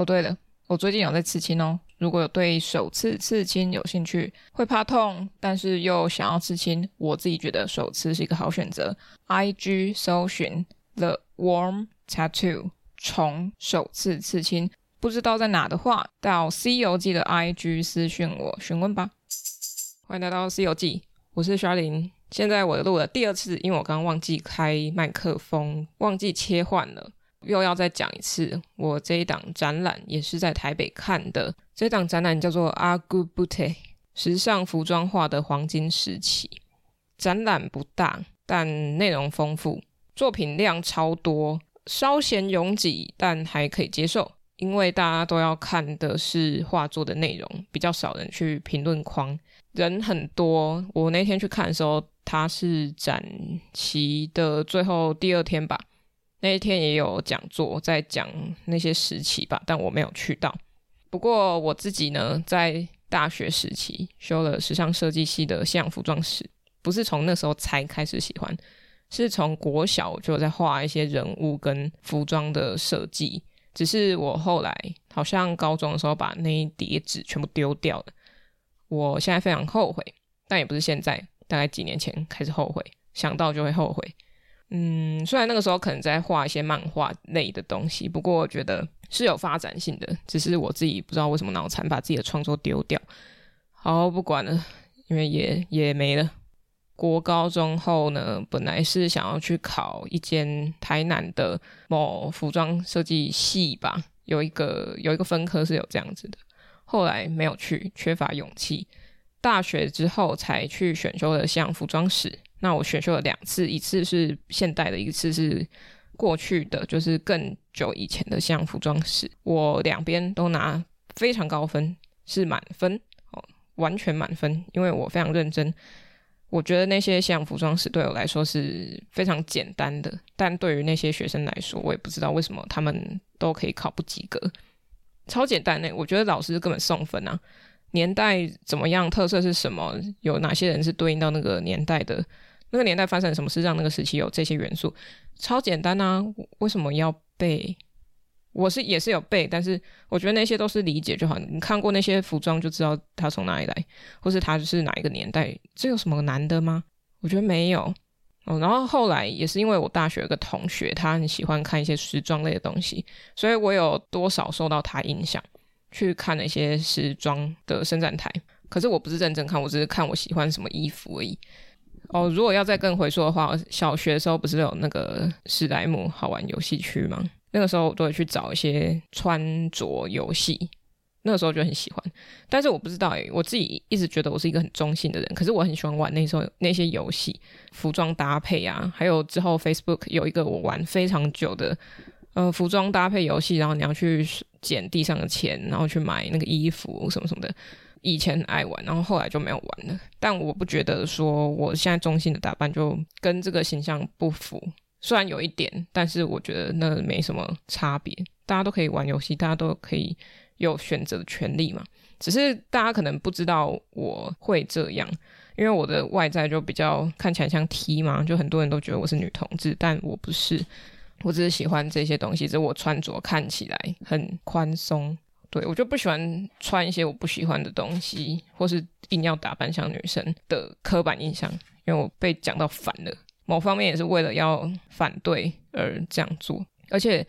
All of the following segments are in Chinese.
哦，对了，我最近有在刺青哦。如果有对手刺刺青有兴趣，会怕痛，但是又想要刺青，我自己觉得手刺是一个好选择。IG 搜寻 The Warm Tattoo 虫手刺刺青，不知道在哪的话，到《C 游记》的 IG 私讯我询问吧。欢迎来到《C 游记》，我是 Charlene。现在我录了第二次，因为我刚忘记开麦克风，忘记切换了。又要再讲一次，我这一档展览也是在台北看的。这档展览叫做 Art Beauté，时尚服装画的黄金时期。展览不大，但内容丰富，作品量超多，稍显拥挤，但还可以接受，因为大家都要看的是画作的内容，比较少人去评论框。人很多，我那天去看的时候，它是展期的最后第二天吧。那一天也有讲座在讲那些时期吧，但我没有去到。不过我自己呢，在大学时期修了时尚设计系的西洋服装史，不是从那时候才开始喜欢，是从国小就在画一些人物跟服装的设计。只是我后来好像高中的时候把那一叠纸全部丢掉了，我现在非常后悔，但也不是现在，大概几年前开始后悔，想到就会后悔。嗯，虽然那个时候可能在画一些漫画类的东西，不过我觉得是有发展性的，只是我自己不知道为什么脑残把自己的创作丢掉。好，不管了，因为也也没了。国高中后呢，本来是想要去考一间台南的某服装设计系吧，有一个有一个分科是有这样子的，后来没有去，缺乏勇气。大学之后才去选修了像服装史。那我选修了两次，一次是现代的，一次是过去的，就是更久以前的像服装史。我两边都拿非常高分，是满分哦，完全满分，因为我非常认真。我觉得那些像服装史对我来说是非常简单的，但对于那些学生来说，我也不知道为什么他们都可以考不及格。超简单的，我觉得老师根本送分啊。年代怎么样？特色是什么？有哪些人是对应到那个年代的？那个年代发生什么事让那个时期有这些元素？超简单啊！为什么要背？我是也是有背，但是我觉得那些都是理解就好。你看过那些服装就知道它从哪里来，或是它是哪一个年代。这有什么难的吗？我觉得没有。哦，然后后来也是因为我大学有个同学，他很喜欢看一些时装类的东西，所以我有多少受到他影响，去看那些时装的伸展台。可是我不是认真看，我只是看我喜欢什么衣服而已。哦，如果要再更回溯的话，小学的时候不是有那个史莱姆好玩游戏区吗？那个时候我都会去找一些穿着游戏，那个时候就很喜欢。但是我不知道诶，我自己一直觉得我是一个很中性的人，可是我很喜欢玩那时候那些游戏，服装搭配啊，还有之后 Facebook 有一个我玩非常久的呃服装搭配游戏，然后你要去捡地上的钱，然后去买那个衣服什么什么的。以前爱玩，然后后来就没有玩了。但我不觉得说我现在中性的打扮就跟这个形象不符，虽然有一点，但是我觉得那没什么差别。大家都可以玩游戏，大家都可以有选择的权利嘛。只是大家可能不知道我会这样，因为我的外在就比较看起来像 T 嘛，就很多人都觉得我是女同志，但我不是，我只是喜欢这些东西，只是我穿着看起来很宽松。对，我就不喜欢穿一些我不喜欢的东西，或是硬要打扮像女生的刻板印象，因为我被讲到烦了。某方面也是为了要反对而这样做，而且，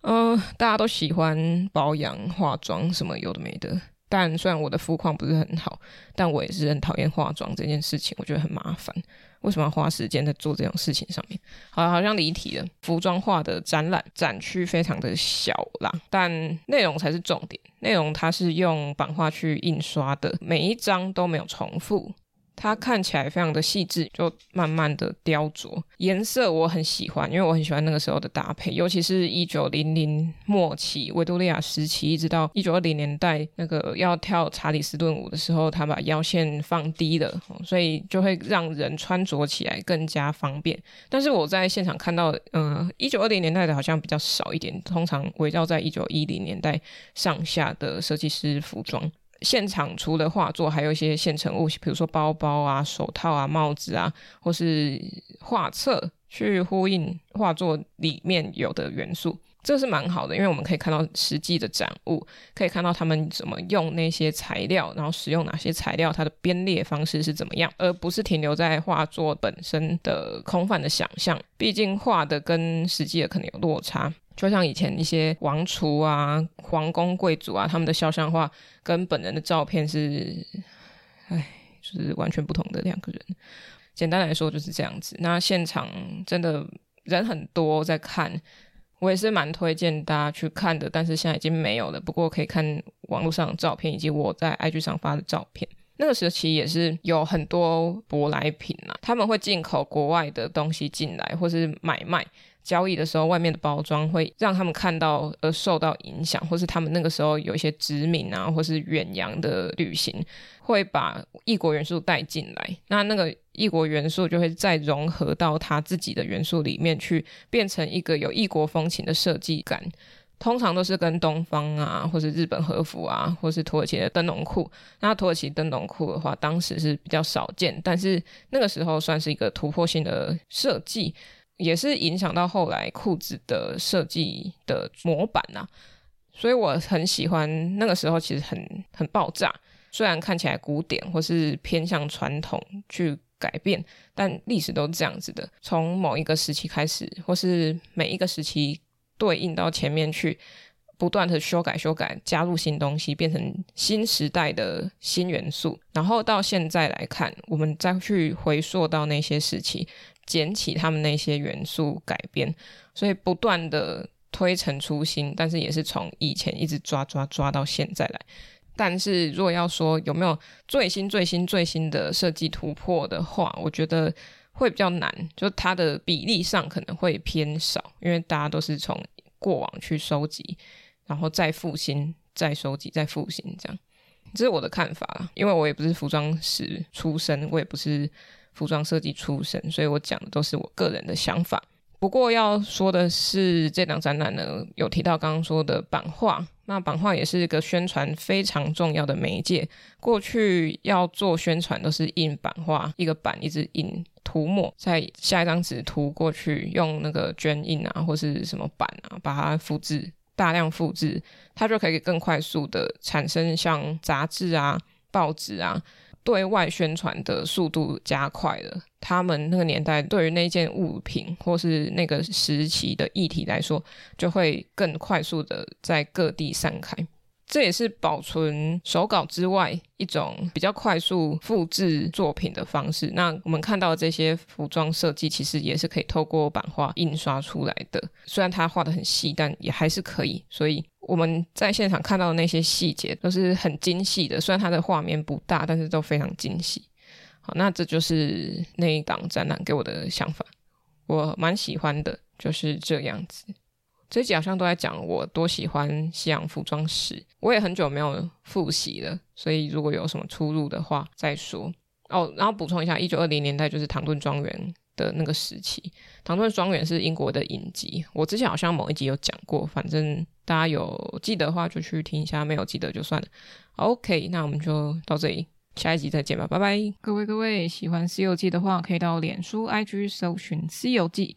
嗯、大家都喜欢保养、化妆什么有的没的。但虽然我的肤况不是很好，但我也是很讨厌化妆这件事情，我觉得很麻烦。为什么要花时间在做这种事情上面？好，好像离题了。服装画的展览展区非常的小啦，但内容才是重点。内容它是用版画去印刷的，每一张都没有重复。它看起来非常的细致，就慢慢的雕琢，颜色我很喜欢，因为我很喜欢那个时候的搭配，尤其是一九零零末期维多利亚时期，一直到一九二零年代那个要跳查理斯顿舞的时候，他把腰线放低了，所以就会让人穿着起来更加方便。但是我在现场看到，嗯，一九二零年代的好像比较少一点，通常围绕在一九一零年代上下的设计师服装。现场除了画作，还有一些现成物，比如说包包啊、手套啊、帽子啊，或是画册，去呼应画作里面有的元素。这是蛮好的，因为我们可以看到实际的展物，可以看到他们怎么用那些材料，然后使用哪些材料，它的编列方式是怎么样，而不是停留在画作本身的空泛的想象。毕竟画的跟实际的可能有落差，就像以前一些王储啊、皇宫贵族啊，他们的肖像画跟本人的照片是，哎，就是完全不同的两个人。简单来说就是这样子。那现场真的人很多在看。我也是蛮推荐大家去看的，但是现在已经没有了。不过可以看网络上照片，以及我在 IG 上发的照片。那个时期也是有很多舶来品啊，他们会进口国外的东西进来，或是买卖。交易的时候，外面的包装会让他们看到而受到影响，或是他们那个时候有一些殖民啊，或是远洋的旅行，会把异国元素带进来。那那个异国元素就会再融合到他自己的元素里面去，变成一个有异国风情的设计感。通常都是跟东方啊，或是日本和服啊，或是土耳其的灯笼裤。那土耳其灯笼裤的话，当时是比较少见，但是那个时候算是一个突破性的设计。也是影响到后来裤子的设计的模板呐、啊，所以我很喜欢那个时候，其实很很爆炸。虽然看起来古典或是偏向传统去改变，但历史都是这样子的。从某一个时期开始，或是每一个时期对应到前面去，不断的修改、修改，加入新东西，变成新时代的新元素。然后到现在来看，我们再去回溯到那些时期。捡起他们那些元素改编，所以不断的推陈出新，但是也是从以前一直抓抓抓到现在来。但是如果要说有没有最新最新最新的设计突破的话，我觉得会比较难，就它的比例上可能会偏少，因为大家都是从过往去收集，然后再复兴，再收集，再复兴这样。这是我的看法，因为我也不是服装史出身，我也不是。服装设计出身，所以我讲的都是我个人的想法。不过要说的是，这档展览呢，有提到刚刚说的版画。那版画也是一个宣传非常重要的媒介。过去要做宣传都是印版画，一个版一直印涂抹，再下一张纸涂过去，用那个绢印啊或是什么版啊，把它复制，大量复制，它就可以更快速的产生像杂志啊、报纸啊。对外宣传的速度加快了，他们那个年代对于那件物品或是那个时期的议题来说，就会更快速的在各地散开。这也是保存手稿之外一种比较快速复制作品的方式。那我们看到的这些服装设计，其实也是可以透过版画印刷出来的。虽然它画得很细，但也还是可以。所以我们在现场看到的那些细节都是很精细的。虽然它的画面不大，但是都非常精细。好，那这就是那一档展览给我的想法，我蛮喜欢的，就是这样子。这几好像都在讲我多喜欢西洋服装史，我也很久没有复习了，所以如果有什么出入的话再说哦。然后补充一下，一九二零年代就是唐顿庄园的那个时期。唐顿庄园是英国的影集，我之前好像某一集有讲过，反正大家有记得话就去听一下，没有记得就算了。OK，那我们就到这里，下一集再见吧，拜拜。各位各位，喜欢《西游记》的话，可以到脸书、IG 搜寻《西游记》。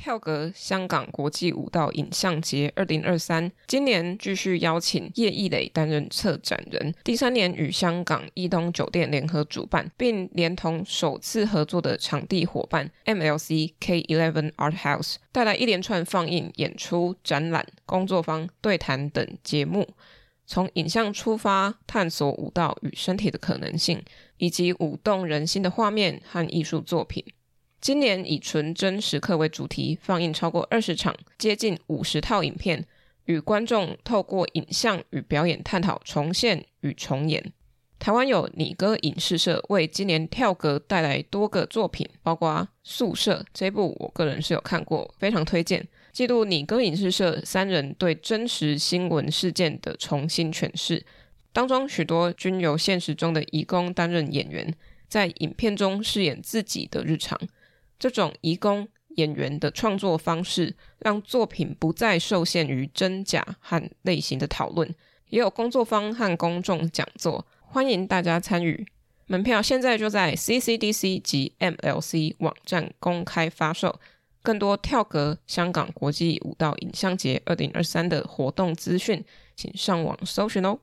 跳格香港国际舞蹈影像节二零二三，今年继续邀请叶艺磊担任策展人，第三年与香港伊东酒店联合主办，并连同首次合作的场地伙伴 MLC K Eleven Art House 带来一连串放映、演出、展览、工作坊、对谈等节目，从影像出发，探索舞蹈与身体的可能性，以及舞动人心的画面和艺术作品。今年以纯真时刻为主题，放映超过二十场，接近五十套影片，与观众透过影像与表演探讨重现与重演。台湾有你歌影视社为今年跳格带来多个作品，包括《宿舍》这部，我个人是有看过，非常推荐，记录你歌影视社三人对真实新闻事件的重新诠释。当中许多均由现实中的义工担任演员，在影片中饰演自己的日常。这种移工演员的创作方式，让作品不再受限于真假和类型的讨论，也有工作坊和公众讲座，欢迎大家参与。门票现在就在 CCDC 及 MLC 网站公开发售。更多跳格香港国际舞蹈影像节二零二三的活动资讯，请上网搜寻哦。